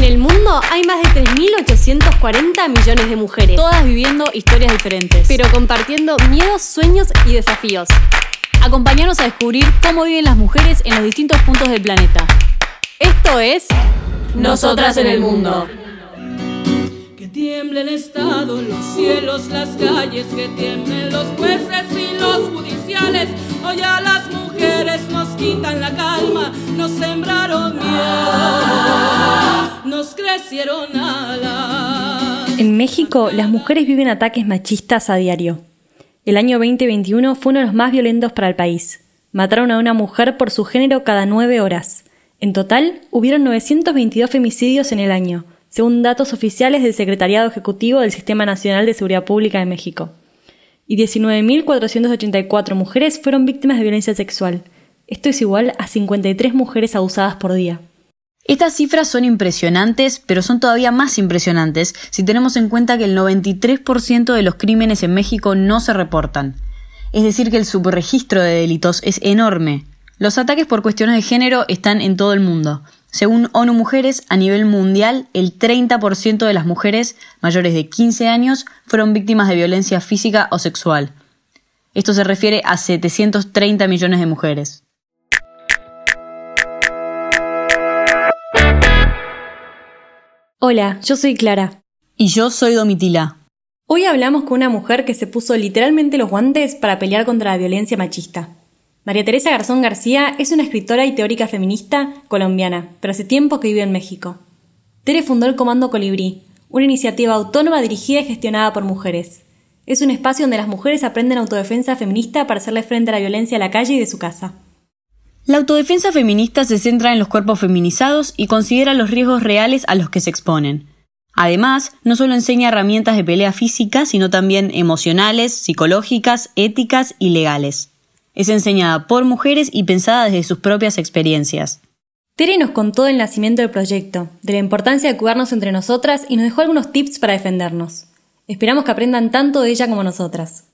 En el mundo hay más de 3.840 millones de mujeres, todas viviendo historias diferentes, pero compartiendo miedos, sueños y desafíos. Acompáñanos a descubrir cómo viven las mujeres en los distintos puntos del planeta. Esto es Nosotras en el Mundo. Que tiemble Estado, los cielos, las calles, que tiemblen los jueces y los judiciales. Las mujeres nos quitan la calma, nos sembraron miedo, nos crecieron. En México, las mujeres viven ataques machistas a diario. El año 2021 fue uno de los más violentos para el país. Mataron a una mujer por su género cada nueve horas. En total, hubieron 922 femicidios en el año, según datos oficiales del Secretariado Ejecutivo del Sistema Nacional de Seguridad Pública de México. Y 19.484 mujeres fueron víctimas de violencia sexual. Esto es igual a 53 mujeres abusadas por día. Estas cifras son impresionantes, pero son todavía más impresionantes si tenemos en cuenta que el 93% de los crímenes en México no se reportan. Es decir, que el subregistro de delitos es enorme. Los ataques por cuestiones de género están en todo el mundo. Según ONU Mujeres, a nivel mundial, el 30% de las mujeres mayores de 15 años fueron víctimas de violencia física o sexual. Esto se refiere a 730 millones de mujeres. Hola, yo soy Clara. Y yo soy Domitila. Hoy hablamos con una mujer que se puso literalmente los guantes para pelear contra la violencia machista. María Teresa Garzón García es una escritora y teórica feminista colombiana, pero hace tiempo que vive en México. Tere fundó el Comando Colibrí, una iniciativa autónoma dirigida y gestionada por mujeres. Es un espacio donde las mujeres aprenden autodefensa feminista para hacerle frente a la violencia a la calle y de su casa. La autodefensa feminista se centra en los cuerpos feminizados y considera los riesgos reales a los que se exponen. Además, no solo enseña herramientas de pelea física, sino también emocionales, psicológicas, éticas y legales. Es enseñada por mujeres y pensada desde sus propias experiencias. Tere nos contó del nacimiento del proyecto, de la importancia de cuidarnos entre nosotras y nos dejó algunos tips para defendernos. Esperamos que aprendan tanto de ella como nosotras.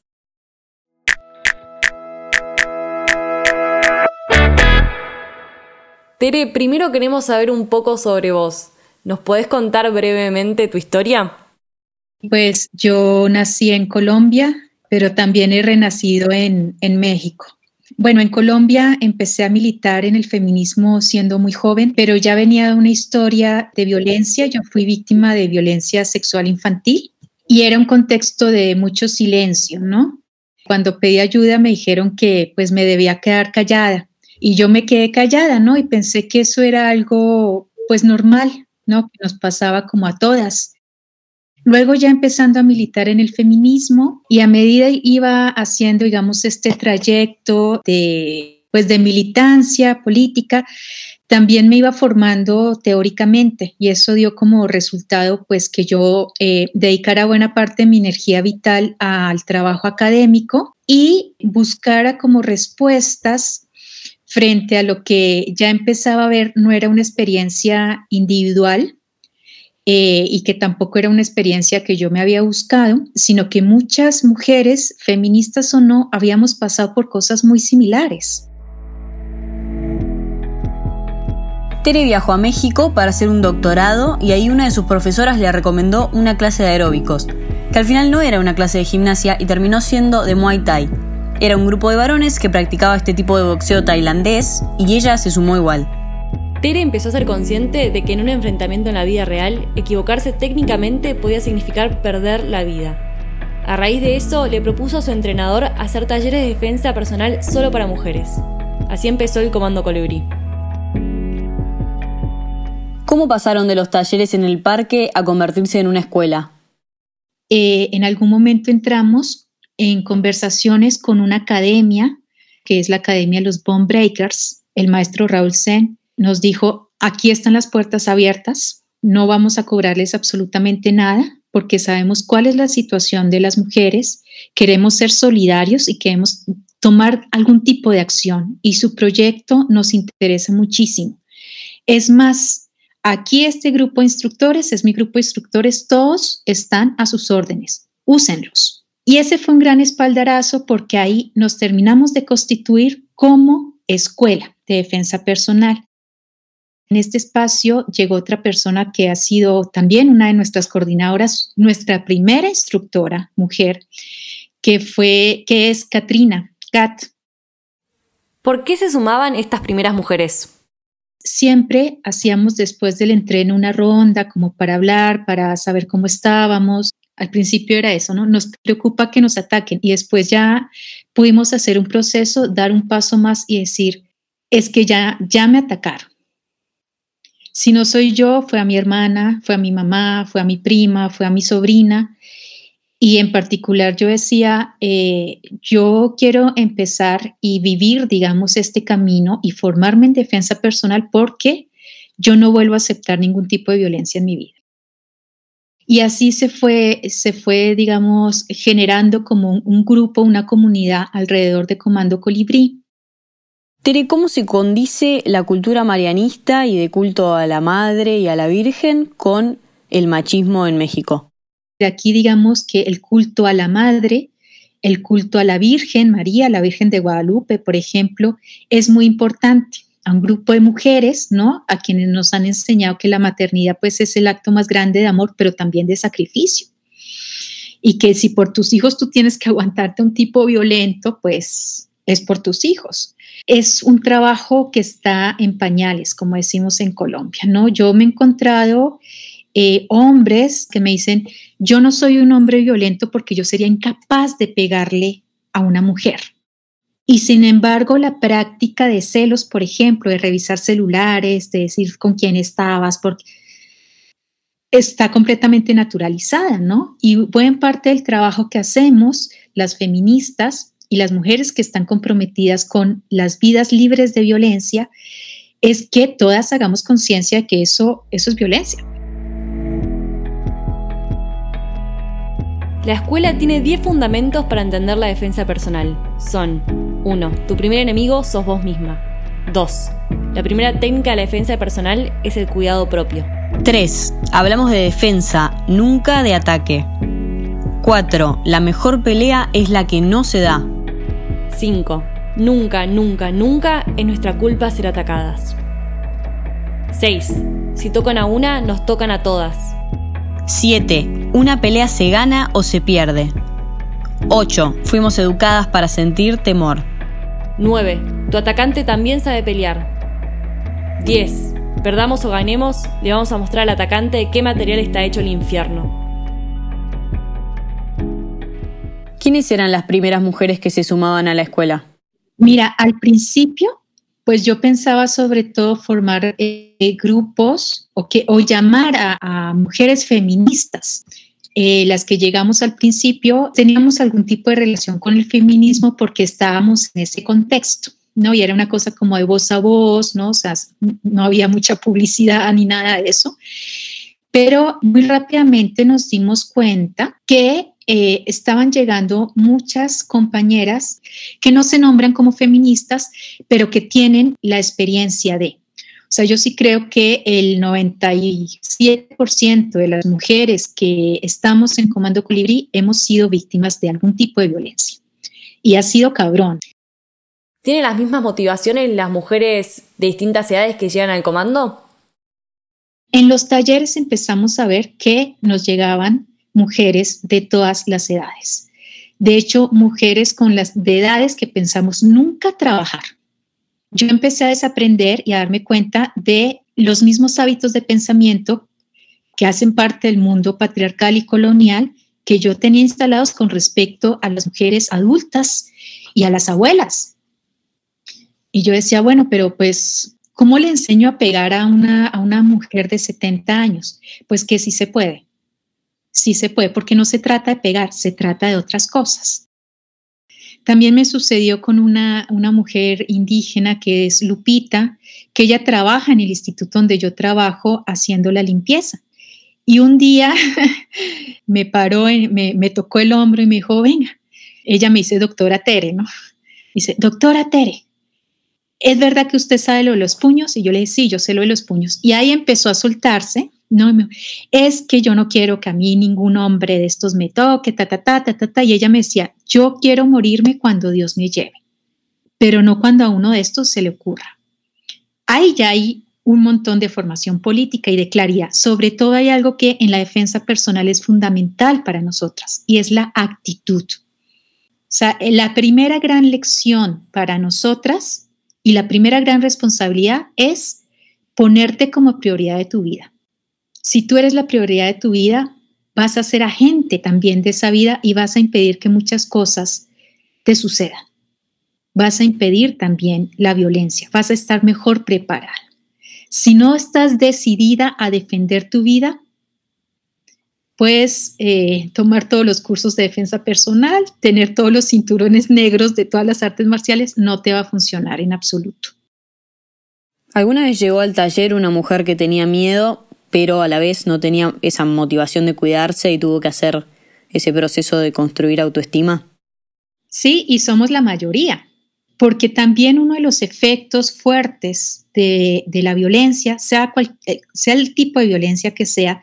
Tere, primero queremos saber un poco sobre vos. ¿Nos podés contar brevemente tu historia? Pues yo nací en Colombia, pero también he renacido en, en México. Bueno, en Colombia empecé a militar en el feminismo siendo muy joven, pero ya venía de una historia de violencia. Yo fui víctima de violencia sexual infantil y era un contexto de mucho silencio, ¿no? Cuando pedí ayuda me dijeron que pues me debía quedar callada y yo me quedé callada, ¿no? Y pensé que eso era algo pues normal, ¿no? Que nos pasaba como a todas. Luego ya empezando a militar en el feminismo y a medida iba haciendo, digamos, este trayecto de, pues, de militancia política, también me iba formando teóricamente y eso dio como resultado pues que yo eh, dedicara buena parte de mi energía vital al trabajo académico y buscara como respuestas frente a lo que ya empezaba a ver no era una experiencia individual eh, y que tampoco era una experiencia que yo me había buscado, sino que muchas mujeres, feministas o no, habíamos pasado por cosas muy similares. Tere viajó a México para hacer un doctorado y ahí una de sus profesoras le recomendó una clase de aeróbicos, que al final no era una clase de gimnasia y terminó siendo de Muay Thai, era un grupo de varones que practicaba este tipo de boxeo tailandés y ella se sumó igual. Tere empezó a ser consciente de que en un enfrentamiento en la vida real, equivocarse técnicamente podía significar perder la vida. A raíz de eso, le propuso a su entrenador hacer talleres de defensa personal solo para mujeres. Así empezó el Comando Colibrí. ¿Cómo pasaron de los talleres en el parque a convertirse en una escuela? Eh, en algún momento entramos en conversaciones con una academia, que es la Academia de los Bone Breakers, el maestro Raúl Sen nos dijo, aquí están las puertas abiertas, no vamos a cobrarles absolutamente nada porque sabemos cuál es la situación de las mujeres, queremos ser solidarios y queremos tomar algún tipo de acción y su proyecto nos interesa muchísimo. Es más, aquí este grupo de instructores, es mi grupo de instructores, todos están a sus órdenes, úsenlos. Y ese fue un gran espaldarazo porque ahí nos terminamos de constituir como escuela de defensa personal. En este espacio llegó otra persona que ha sido también una de nuestras coordinadoras, nuestra primera instructora, mujer, que fue, que es Katrina, Kat. ¿Por qué se sumaban estas primeras mujeres? Siempre hacíamos después del entreno una ronda como para hablar, para saber cómo estábamos. Al principio era eso, ¿no? Nos preocupa que nos ataquen y después ya pudimos hacer un proceso, dar un paso más y decir, es que ya, ya me atacaron si no soy yo, fue a mi hermana, fue a mi mamá, fue a mi prima, fue a mi sobrina. Y en particular yo decía, eh, yo quiero empezar y vivir, digamos, este camino y formarme en defensa personal porque yo no vuelvo a aceptar ningún tipo de violencia en mi vida. Y así se fue, se fue, digamos, generando como un, un grupo, una comunidad alrededor de Comando Colibrí. Tere, ¿cómo se condice la cultura marianista y de culto a la madre y a la Virgen con el machismo en México? Aquí digamos que el culto a la madre, el culto a la Virgen María, la Virgen de Guadalupe, por ejemplo, es muy importante a un grupo de mujeres, ¿no? A quienes nos han enseñado que la maternidad pues es el acto más grande de amor, pero también de sacrificio. Y que si por tus hijos tú tienes que aguantarte un tipo violento, pues es por tus hijos es un trabajo que está en pañales, como decimos en Colombia, ¿no? Yo me he encontrado eh, hombres que me dicen, yo no soy un hombre violento porque yo sería incapaz de pegarle a una mujer. Y sin embargo, la práctica de celos, por ejemplo, de revisar celulares, de decir con quién estabas, porque está completamente naturalizada, ¿no? Y buen parte del trabajo que hacemos las feministas y las mujeres que están comprometidas con las vidas libres de violencia es que todas hagamos conciencia de que eso, eso es violencia. La escuela tiene 10 fundamentos para entender la defensa personal. Son 1. Tu primer enemigo sos vos misma. 2. La primera técnica de la defensa personal es el cuidado propio. 3. Hablamos de defensa, nunca de ataque. 4. La mejor pelea es la que no se da. 5. Nunca, nunca, nunca es nuestra culpa ser atacadas. 6. Si tocan a una, nos tocan a todas. 7. Una pelea se gana o se pierde. 8. Fuimos educadas para sentir temor. 9. Tu atacante también sabe pelear. 10. Perdamos o ganemos, le vamos a mostrar al atacante de qué material está hecho el infierno. ¿Quiénes eran las primeras mujeres que se sumaban a la escuela? Mira, al principio, pues yo pensaba sobre todo formar eh, grupos o, que, o llamar a, mujeres feministas. Eh, las que llegamos al principio teníamos algún tipo de relación con el feminismo porque estábamos en ese contexto. ¿no? Y era una cosa como de voz a voz, ¿no? O sea, no había mucha publicidad ni nada de eso. Pero muy rápidamente nos dimos cuenta que eh, estaban llegando muchas compañeras que no se nombran como feministas, pero que tienen la experiencia de. O sea, yo sí creo que el 97% de las mujeres que estamos en Comando Colibrí hemos sido víctimas de algún tipo de violencia. Y ha sido cabrón. ¿Tienen las mismas motivaciones las mujeres de distintas edades que llegan al comando? En los talleres empezamos a ver que nos llegaban mujeres de todas las edades. De hecho, mujeres con las de edades que pensamos nunca trabajar. Yo empecé a desaprender y a darme cuenta de los mismos hábitos de pensamiento que hacen parte del mundo patriarcal y colonial que yo tenía instalados con respecto a las mujeres adultas y a las abuelas. Y yo decía, bueno, pero pues, ¿cómo le enseño a pegar a una, a una mujer de 70 años? Pues que sí se puede sí se puede, porque no se trata de pegar, se trata de otras cosas. También me sucedió con una, una mujer indígena que es Lupita, que ella trabaja en el instituto donde yo trabajo haciendo la limpieza. Y un día me paró, me, me tocó el hombro y me dijo, venga, ella me dice, doctora Tere, ¿no? Dice, doctora Tere, ¿es verdad que usted sabe lo de los puños? Y yo le dije, sí, yo sé lo de los puños. Y ahí empezó a soltarse no, es que yo no quiero que a mí ningún hombre de estos me toque, ta, ta, ta, ta, ta, ta. Y ella me decía, yo quiero morirme cuando Dios me lleve, pero no cuando a uno de estos se le ocurra. Ahí ya hay un montón de formación política y de claridad. Sobre todo hay algo que en la defensa personal es fundamental para nosotras y es la actitud. O sea, la primera gran lección para nosotras y la primera gran responsabilidad es ponerte como prioridad de tu vida. Si tú eres la prioridad de tu vida, vas a ser agente también de esa vida y vas a impedir que muchas cosas te sucedan. Vas a impedir también la violencia, vas a estar mejor preparada. Si no estás decidida a defender tu vida, puedes eh, tomar todos los cursos de defensa personal, tener todos los cinturones negros de todas las artes marciales, no te va a funcionar en absoluto. ¿Alguna vez llegó al taller una mujer que tenía miedo, pero a la vez no tenía esa motivación de cuidarse y tuvo que hacer ese proceso de construir autoestima? Sí, y somos la mayoría, porque también uno de los efectos fuertes de, la violencia, sea, eh, sea el tipo de violencia que sea,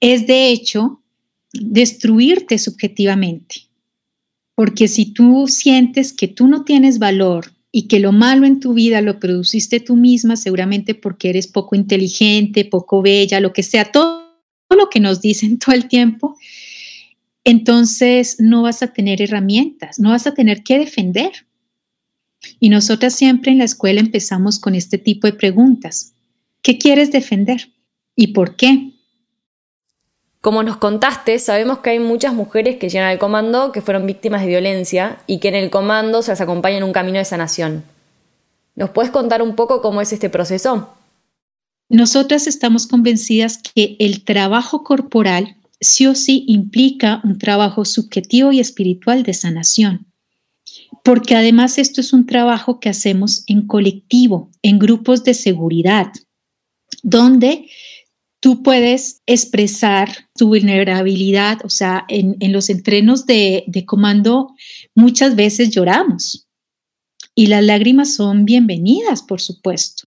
es de hecho destruirte subjetivamente. Porque si tú sientes que tú no tienes valor, y que lo malo en tu vida lo produciste tú misma, seguramente porque eres poco inteligente, poco bella, lo que sea, todo, lo que nos dicen todo el tiempo, entonces no vas a tener herramientas, no vas a tener que defender. Y nosotras siempre en la escuela empezamos con este tipo de preguntas. ¿Qué quieres defender? ¿Y por qué? Como nos contaste, sabemos que hay muchas mujeres que llegan al comando que fueron víctimas de violencia y que en el comando se las acompaña en un camino de sanación. ¿Nos puedes contar un poco cómo es este proceso? Nosotras estamos convencidas que el trabajo corporal sí o sí implica un trabajo subjetivo y espiritual de sanación, porque además esto es un trabajo que hacemos en colectivo, en grupos de seguridad, donde tú puedes expresar tu vulnerabilidad, o sea, en, los entrenos de, de comando muchas veces lloramos y las lágrimas son bienvenidas, por supuesto.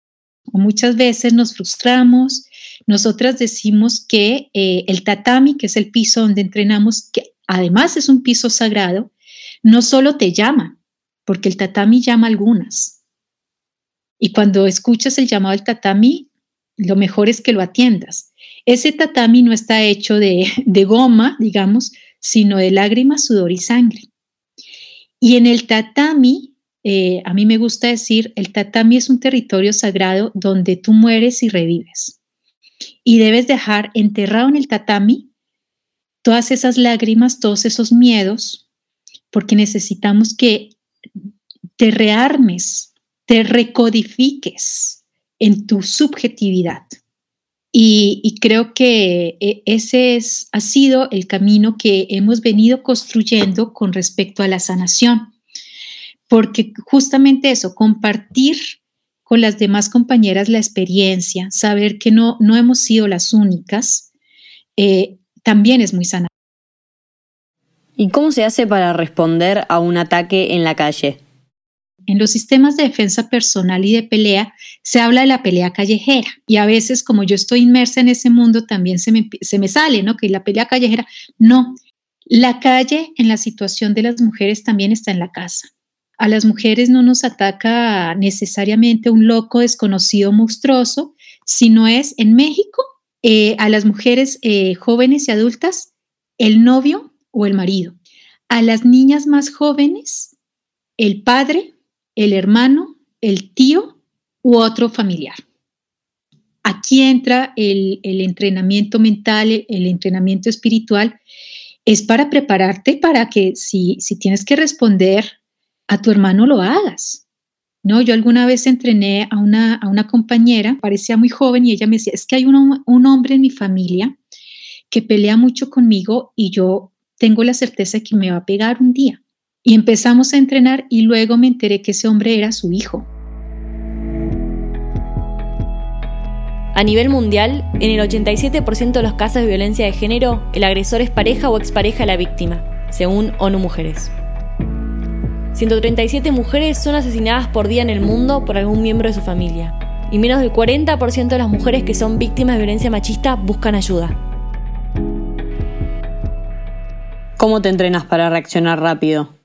Muchas veces nos frustramos. Nosotras decimos que eh, el tatami, que es el piso donde entrenamos, que además es un piso sagrado, no solo te llama, porque el tatami llama algunas. Y cuando escuchas el llamado del tatami, lo mejor es que lo atiendas. Ese tatami no está hecho de, goma, digamos, sino de lágrimas, sudor y sangre. Y en el tatami, eh, a mí me gusta decir, el tatami es un territorio sagrado donde tú mueres y revives. Y debes dejar enterrado en el tatami todas esas lágrimas, todos esos miedos, porque necesitamos que te rearmes, te recodifiques en tu subjetividad. Y, creo que eh, ese es, ha sido el camino que hemos venido construyendo con respecto a la sanación, porque justamente eso, compartir con las demás compañeras la experiencia, saber que no, no hemos sido las únicas, eh, también es muy sanador. ¿Y cómo se hace para responder a un ataque en la calle? En los sistemas de defensa personal y de pelea se habla de la pelea callejera y a veces como yo estoy inmersa en ese mundo también se me, se me sale, ¿no? Que la pelea callejera, no. La calle en la situación de las mujeres también está en la casa. A las mujeres no nos ataca necesariamente un loco desconocido monstruoso, sino es en México eh, a las mujeres eh, jóvenes y adultas el novio o el marido. A las niñas más jóvenes, el padre el hermano, el tío u otro familiar. Aquí entra el, entrenamiento mental, el entrenamiento espiritual, es para prepararte para que si, si tienes que responder a tu hermano lo hagas. No, yo alguna vez entrené a una, a una compañera, parecía muy joven y ella me decía, es que hay un, un hombre en mi familia que pelea mucho conmigo y yo tengo la certeza de que me va a pegar un día. Y empezamos a entrenar y luego me enteré que ese hombre era su hijo. A nivel mundial, en el 87% de los casos de violencia de género, el agresor es pareja o expareja de la víctima, según ONU Mujeres. 137 mujeres son asesinadas por día en el mundo por algún miembro de su familia, y menos del 40% de las mujeres que son víctimas de violencia machista buscan ayuda. ¿Cómo te entrenas para reaccionar rápido?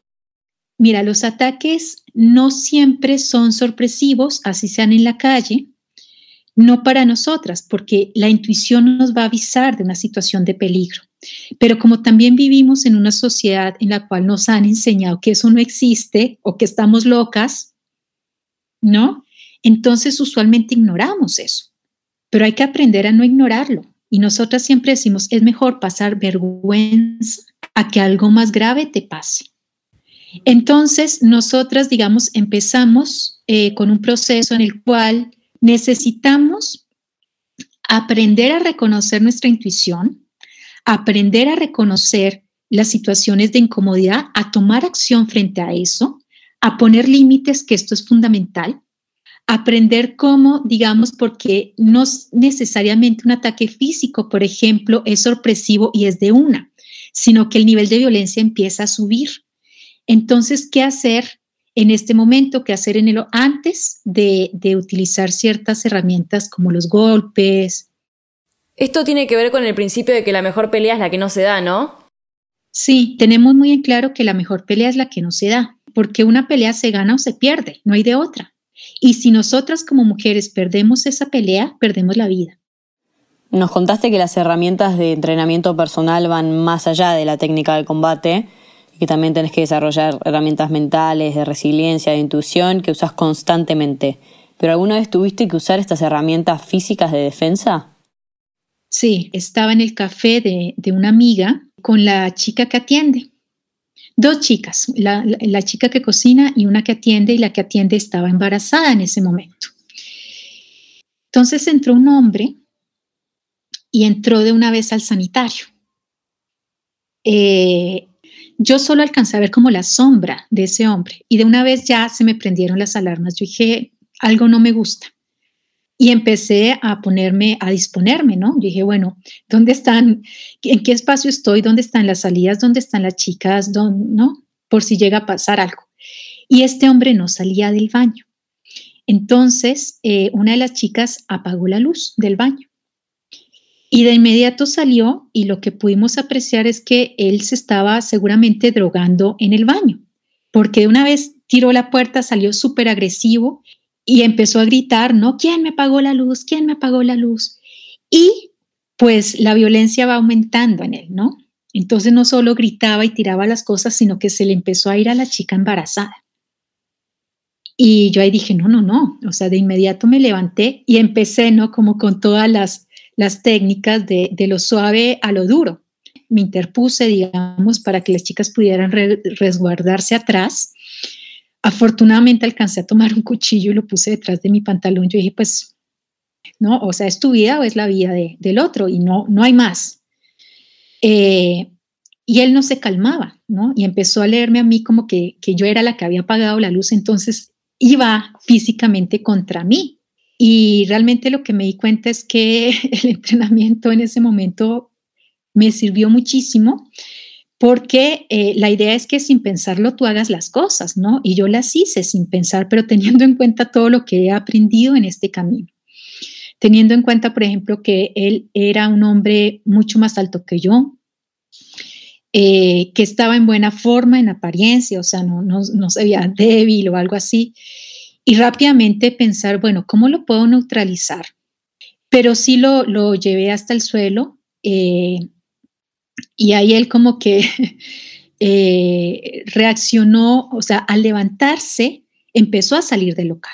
Mira, los ataques no siempre son sorpresivos, así sean en la calle, no para nosotras, porque la intuición nos va a avisar de una situación de peligro. Pero como también vivimos en una sociedad en la cual nos han enseñado que eso no existe o que estamos locas, ¿no? Entonces usualmente ignoramos eso, pero hay que aprender a no ignorarlo. Y nosotras siempre decimos, es mejor pasar vergüenza a que algo más grave te pase. Entonces, nosotras, digamos, empezamos eh, con un proceso en el cual necesitamos aprender a reconocer nuestra intuición, aprender a reconocer las situaciones de incomodidad, a tomar acción frente a eso, a poner límites, que esto es fundamental, aprender cómo, digamos, porque no es necesariamente un ataque físico, por ejemplo, es sorpresivo y es de una, sino que el nivel de violencia empieza a subir. Entonces, ¿qué hacer en este momento? ¿Qué hacer en el antes de, de utilizar ciertas herramientas como los golpes? Esto tiene que ver con el principio de que la mejor pelea es la que no se da, ¿no? Sí, tenemos muy en claro que la mejor pelea es la que no se da, porque una pelea se gana o se pierde, no hay de otra. Y si nosotras como mujeres perdemos esa pelea, perdemos la vida. Nos contaste que las herramientas de entrenamiento personal van más allá de la técnica del combate y que también tenés que desarrollar herramientas mentales, de resiliencia, de intuición que usas constantemente. ¿Pero alguna vez tuviste que usar estas herramientas físicas de defensa? Sí, estaba en el café de, de una amiga con la chica que atiende dos chicas, la, chica que cocina y una que atiende, y la que atiende estaba embarazada en ese momento. Entonces entró un hombre y entró de una vez al sanitario. Eh, yo solo alcancé a ver como la sombra de ese hombre y de una vez ya se me prendieron las alarmas. Yo dije, algo no me gusta y empecé a ponerme, a disponerme, ¿no? dije, bueno, ¿dónde están? ¿En qué espacio estoy? ¿Dónde están las salidas? ¿Dónde están las chicas? ¿Dónde, ¿No? Por si llega a pasar algo. Y este hombre no salía del baño. Entonces, eh, una de las chicas apagó la luz del baño. Y de inmediato salió y lo que pudimos apreciar es que él se estaba seguramente drogando en el baño, porque de una vez tiró la puerta, salió súper agresivo y empezó a gritar, ¿no? ¿Quién me apagó la luz? ¿Quién me apagó la luz? Y pues la violencia va aumentando en él, ¿no? Entonces no solo gritaba y tiraba las cosas, sino que se le empezó a ir a la chica embarazada. Y yo ahí dije, no, no, no, o sea, de inmediato me levanté y empecé, ¿no? Como con todas las, las técnicas de, de lo suave a lo duro. Me interpuse, digamos, para que las chicas pudieran resguardarse atrás Afortunadamente alcancé a tomar un cuchillo y lo puse detrás de mi pantalón. Yo dije, pues, no, o sea, es tu vida o es la vida del otro y no, no hay más. Eh, y él no se calmaba, ¿no? Y empezó a leerme a mí como que, que yo era la que había apagado la luz, entonces iba físicamente contra mí. Y realmente lo que me di cuenta es que el entrenamiento en ese momento me sirvió muchísimo porque eh, la idea es que sin pensarlo tú hagas las cosas, ¿no? Y yo las hice sin pensar, pero teniendo en cuenta todo lo que he aprendido en este camino. Teniendo en cuenta, por ejemplo, que él era un hombre mucho más alto que yo, eh, que estaba en buena forma, en apariencia, o sea, no, no, se veía débil o algo así. Y rápidamente pensar, bueno, ¿cómo lo puedo neutralizar? Pero sí lo, lo llevé hasta el suelo. Eh, y ahí él como que eh, reaccionó, o sea, al levantarse, empezó a salir del local.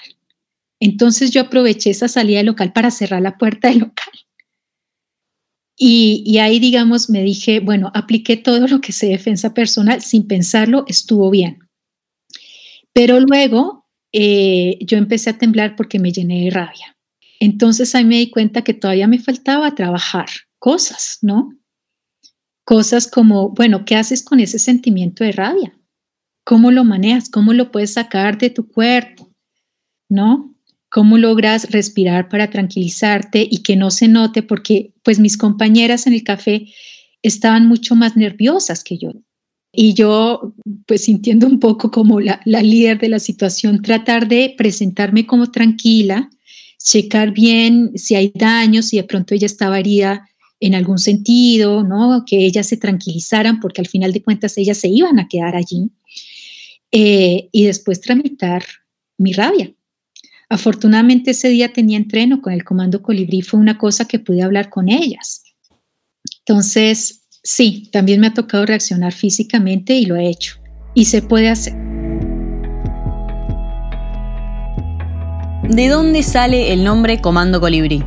Entonces yo aproveché esa salida del local para cerrar la puerta del local. Y, ahí, digamos, me dije, bueno, apliqué todo lo que sé defensa personal sin pensarlo, estuvo bien. Pero luego eh, yo empecé a temblar porque me llené de rabia. Entonces ahí me di cuenta que todavía me faltaba trabajar cosas, ¿no? Cosas como, bueno, ¿qué haces con ese sentimiento de rabia? ¿Cómo lo manejas? ¿Cómo lo puedes sacar de tu cuerpo? ¿No? ¿Cómo logras respirar para tranquilizarte y que no se note? Porque pues mis compañeras en el café estaban mucho más nerviosas que yo. Y yo, pues sintiendo un poco como la, la líder de la situación, tratar de presentarme como tranquila, checar bien si hay daños, si de pronto ella estaba herida en algún sentido, ¿no? Que ellas se tranquilizaran porque al final de cuentas ellas se iban a quedar allí. Eh, y después tramitar mi rabia. Afortunadamente ese día tenía entreno con el Comando Colibrí, fue una cosa que pude hablar con ellas. Entonces, sí, también me ha tocado reaccionar físicamente y lo he hecho. Y se puede hacer. ¿De dónde sale el nombre Comando Colibrí?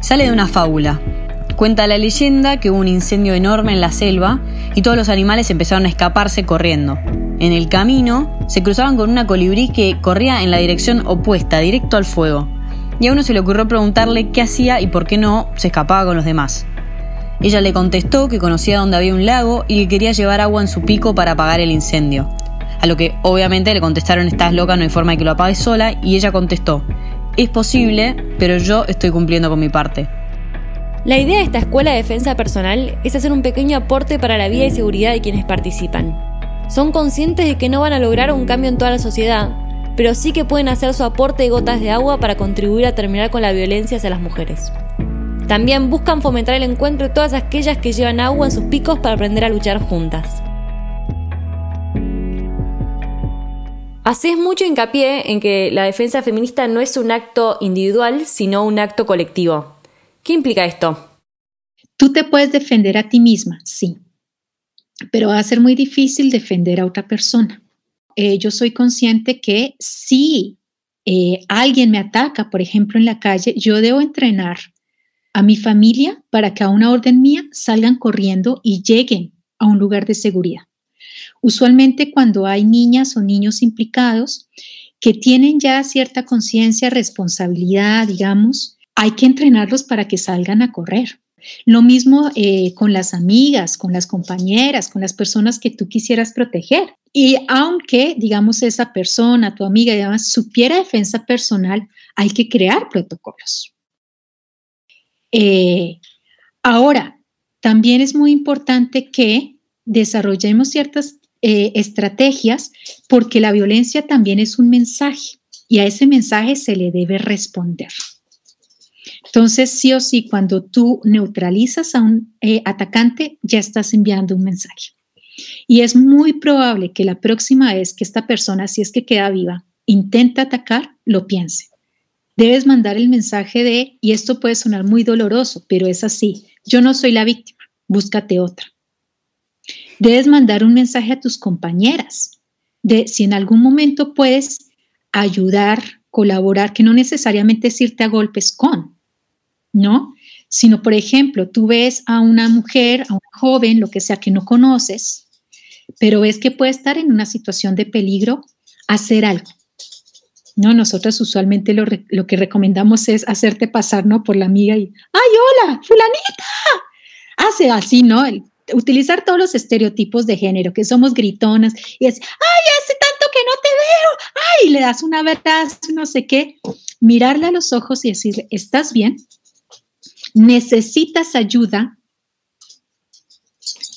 Sale de una fábula. Cuenta la leyenda que hubo un incendio enorme en la selva y todos los animales empezaron a escaparse corriendo. En el camino se cruzaban con una colibrí que corría en la dirección opuesta, directo al fuego. Y a uno se le ocurrió preguntarle qué hacía y por qué no se escapaba con los demás. Ella le contestó que conocía dónde había un lago y que quería llevar agua en su pico para apagar el incendio. A lo que obviamente le contestaron estás loca, no hay forma de que lo apagues sola y ella contestó es posible, pero yo estoy cumpliendo con mi parte. La idea de esta escuela de defensa personal es hacer un pequeño aporte para la vida y seguridad de quienes participan. Son conscientes de que no van a lograr un cambio en toda la sociedad, pero sí que pueden hacer su aporte de gotas de agua para contribuir a terminar con la violencia hacia las mujeres. También buscan fomentar el encuentro de todas aquellas que llevan agua en sus picos para aprender a luchar juntas. Haces mucho hincapié en que la defensa feminista no es un acto individual, sino un acto colectivo. ¿Qué implica esto? Tú te puedes defender a ti misma, sí, pero va a ser muy difícil defender a otra persona. Eh, yo soy consciente que si eh, alguien me ataca, por ejemplo, en la calle, yo debo entrenar a mi familia para que a una orden mía salgan corriendo y lleguen a un lugar de seguridad. Usualmente cuando hay niñas o niños implicados que tienen ya cierta conciencia, responsabilidad, digamos, hay que entrenarlos para que salgan a correr. Lo mismo eh, con las amigas, con las compañeras, con las personas que tú quisieras proteger. Y aunque, digamos, esa persona, tu amiga, además, supiera defensa personal, hay que crear protocolos. Eh, ahora, también es muy importante que desarrollemos ciertas eh, estrategias porque la violencia también es un mensaje y a ese mensaje se le debe responder. Entonces, sí o sí, cuando tú neutralizas a un eh, atacante, ya estás enviando un mensaje. Y es muy probable que la próxima vez que esta persona, si es que queda viva, intenta atacar, lo piense. Debes mandar el mensaje de, y esto puede sonar muy doloroso, pero es así, yo no soy la víctima, búscate otra. Debes mandar un mensaje a tus compañeras de si en algún momento puedes ayudar, colaborar, que no necesariamente es irte a golpes con, ¿no? Sino, por ejemplo, tú ves a una mujer, a un joven, lo que sea que no conoces, pero ves que puede estar en una situación de peligro, hacer algo. No, nosotros usualmente lo, que recomendamos es hacerte pasar, ¿no? Por la amiga y, ¡ay, hola, fulanita! Hace así, ¿no? utilizar todos los estereotipos de género, que somos gritonas y es, ¡ay, hace tanto que no te veo! ¡Ay! Le das una verdad, no sé qué. Mirarle a los ojos y decirle, ¿estás bien? necesitas ayuda.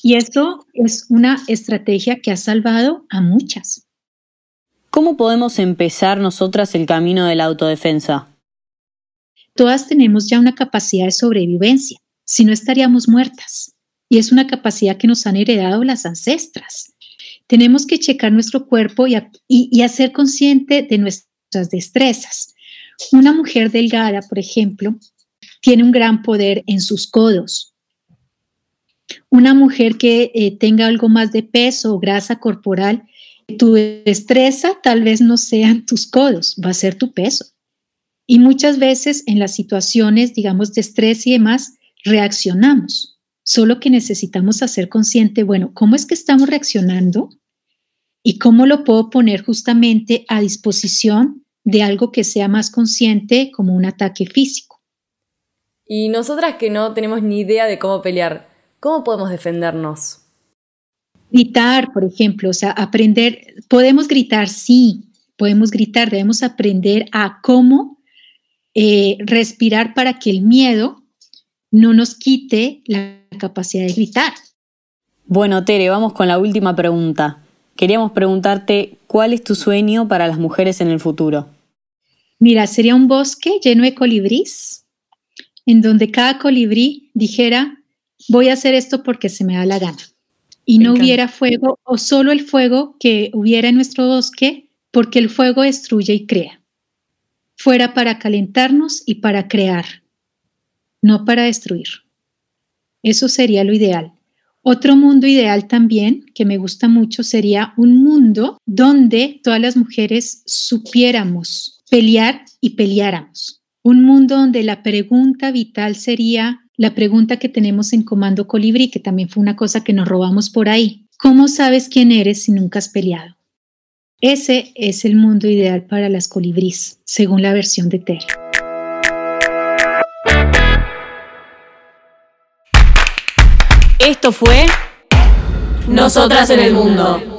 Y eso es una estrategia que ha salvado a muchas. ¿Cómo podemos empezar nosotras el camino de la autodefensa? Todas tenemos ya una capacidad de sobrevivencia, si no estaríamos muertas. Y es una capacidad que nos han heredado las ancestras. Tenemos que checar nuestro cuerpo y, y hacer consciente de nuestras destrezas. Una mujer delgada, por ejemplo, tiene un gran poder en sus codos. Una mujer que eh, tenga algo más de peso o grasa corporal, tu destreza tal vez no sean tus codos, va a ser tu peso. Y muchas veces en las situaciones, digamos, de estrés y demás, reaccionamos. Solo que necesitamos hacer consciente, bueno, ¿cómo es que estamos reaccionando? ¿Y cómo lo puedo poner justamente a disposición de algo que sea más consciente como un ataque físico? Y nosotras que no tenemos ni idea de cómo pelear, ¿cómo podemos defendernos? Gritar, por ejemplo, o sea, aprender, podemos gritar, sí, podemos gritar, debemos aprender a cómo eh, respirar para que el miedo no nos quite la capacidad de gritar. Bueno, Tere, vamos con la última pregunta. Queríamos preguntarte, ¿cuál es tu sueño para las mujeres en el futuro? Mira, sería un bosque lleno de colibrís, en donde cada colibrí dijera, voy a hacer esto porque se me da la gana. Y no hubiera fuego o solo el fuego que hubiera en nuestro bosque porque el fuego destruye y crea. fuera para calentarnos y para crear, no para destruir. Eso sería lo ideal. Otro mundo ideal también, que me gusta mucho, sería un mundo donde todas las mujeres supiéramos pelear y peleáramos. Un mundo donde la pregunta vital sería la pregunta que tenemos en Comando Colibrí, que también fue una cosa que nos robamos por ahí. ¿Cómo sabes quién eres si nunca has peleado? Ese es el mundo ideal para las colibrís, según la versión de Tere. Esto fue Nosotras en el Mundo.